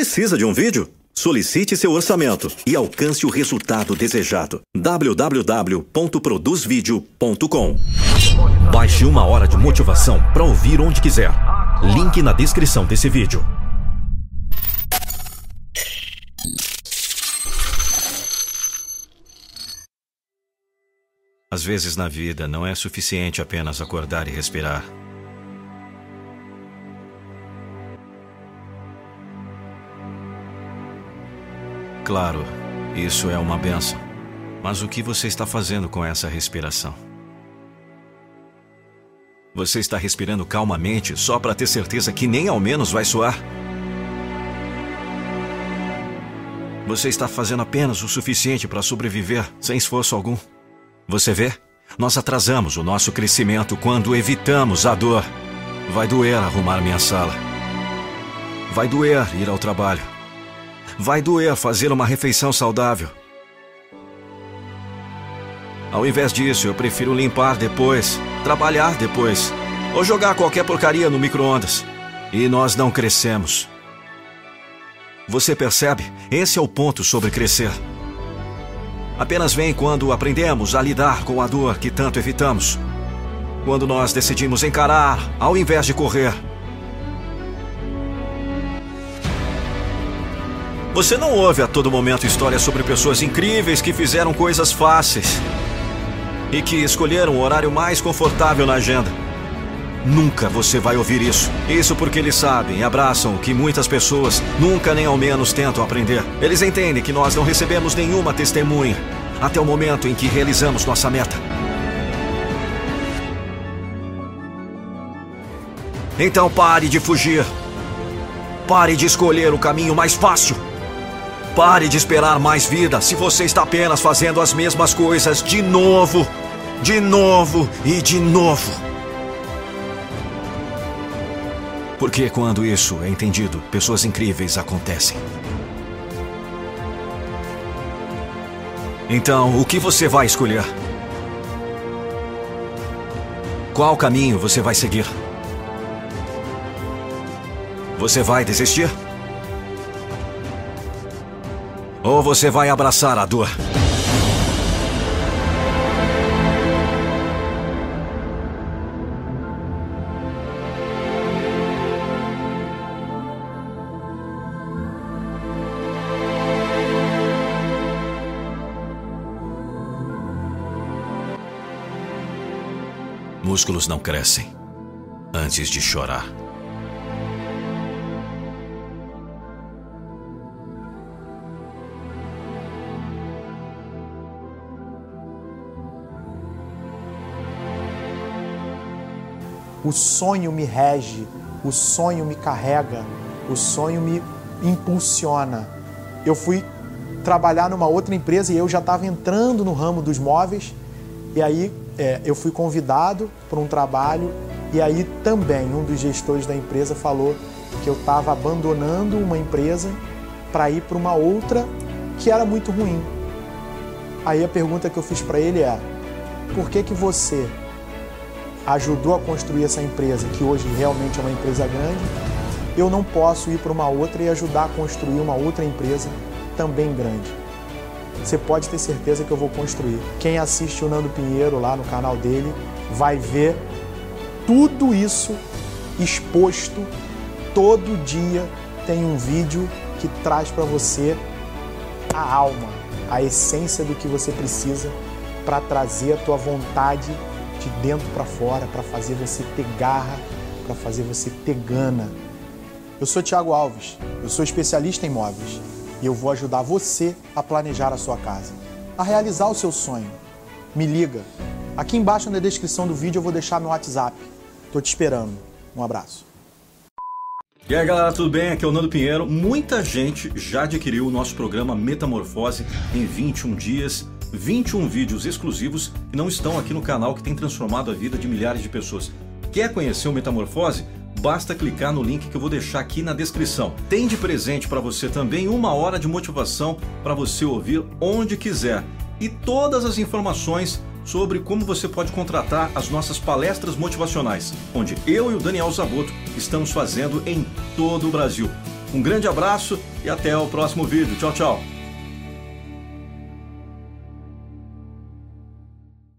Precisa de um vídeo? Solicite seu orçamento e alcance o resultado desejado. www.produzvideo.com Baixe uma hora de motivação para ouvir onde quiser. Link na descrição desse vídeo. Às vezes na vida não é suficiente apenas acordar e respirar. Claro, isso é uma benção. Mas o que você está fazendo com essa respiração? Você está respirando calmamente só para ter certeza que nem ao menos vai suar? Você está fazendo apenas o suficiente para sobreviver sem esforço algum? Você vê? Nós atrasamos o nosso crescimento quando evitamos a dor. Vai doer arrumar minha sala. Vai doer ir ao trabalho. Vai doer fazer uma refeição saudável. Ao invés disso, eu prefiro limpar depois, trabalhar depois, ou jogar qualquer porcaria no micro-ondas. E nós não crescemos. Você percebe? Esse é o ponto sobre crescer. Apenas vem quando aprendemos a lidar com a dor que tanto evitamos. Quando nós decidimos encarar ao invés de correr. Você não ouve a todo momento histórias sobre pessoas incríveis que fizeram coisas fáceis e que escolheram o horário mais confortável na agenda. Nunca você vai ouvir isso. Isso porque eles sabem e abraçam o que muitas pessoas nunca nem ao menos tentam aprender. Eles entendem que nós não recebemos nenhuma testemunha até o momento em que realizamos nossa meta. Então pare de fugir. Pare de escolher o caminho mais fácil. Pare de esperar mais vida se você está apenas fazendo as mesmas coisas de novo, de novo e de novo. Porque quando isso é entendido, pessoas incríveis acontecem. Então, o que você vai escolher? Qual caminho você vai seguir? Você vai desistir? Ou você vai abraçar a dor? Músculos não crescem antes de chorar. O sonho me rege, o sonho me carrega, o sonho me impulsiona. Eu fui trabalhar numa outra empresa e eu já estava entrando no ramo dos móveis. E aí é, eu fui convidado para um trabalho e aí também um dos gestores da empresa falou que eu estava abandonando uma empresa para ir para uma outra que era muito ruim. Aí a pergunta que eu fiz para ele é: por que que você ajudou a construir essa empresa, que hoje realmente é uma empresa grande, eu não posso ir para uma outra e ajudar a construir uma outra empresa também grande. Você pode ter certeza que eu vou construir. Quem assiste o Nando Pinheiro lá no canal dele vai ver tudo isso exposto. Todo dia tem um vídeo que traz para você a alma, a essência do que você precisa para trazer a tua vontade de dentro para fora, para fazer você ter garra, para fazer você ter gana. Eu sou Tiago Alves, eu sou especialista em imóveis e eu vou ajudar você a planejar a sua casa, a realizar o seu sonho. Me liga. Aqui embaixo na descrição do vídeo eu vou deixar meu WhatsApp. Tô te esperando. Um abraço. E aí galera, tudo bem? Aqui é o Nando Pinheiro. Muita gente já adquiriu o nosso programa Metamorfose em 21 dias 21 vídeos exclusivos que não estão aqui no canal que tem transformado a vida de milhares de pessoas. Quer conhecer o Metamorfose? Basta clicar no link que eu vou deixar aqui na descrição. Tem de presente para você também uma hora de motivação para você ouvir onde quiser. E todas as informações sobre como você pode contratar as nossas palestras motivacionais, onde eu e o Daniel Zaboto estamos fazendo em todo o Brasil. Um grande abraço e até o próximo vídeo. Tchau, tchau.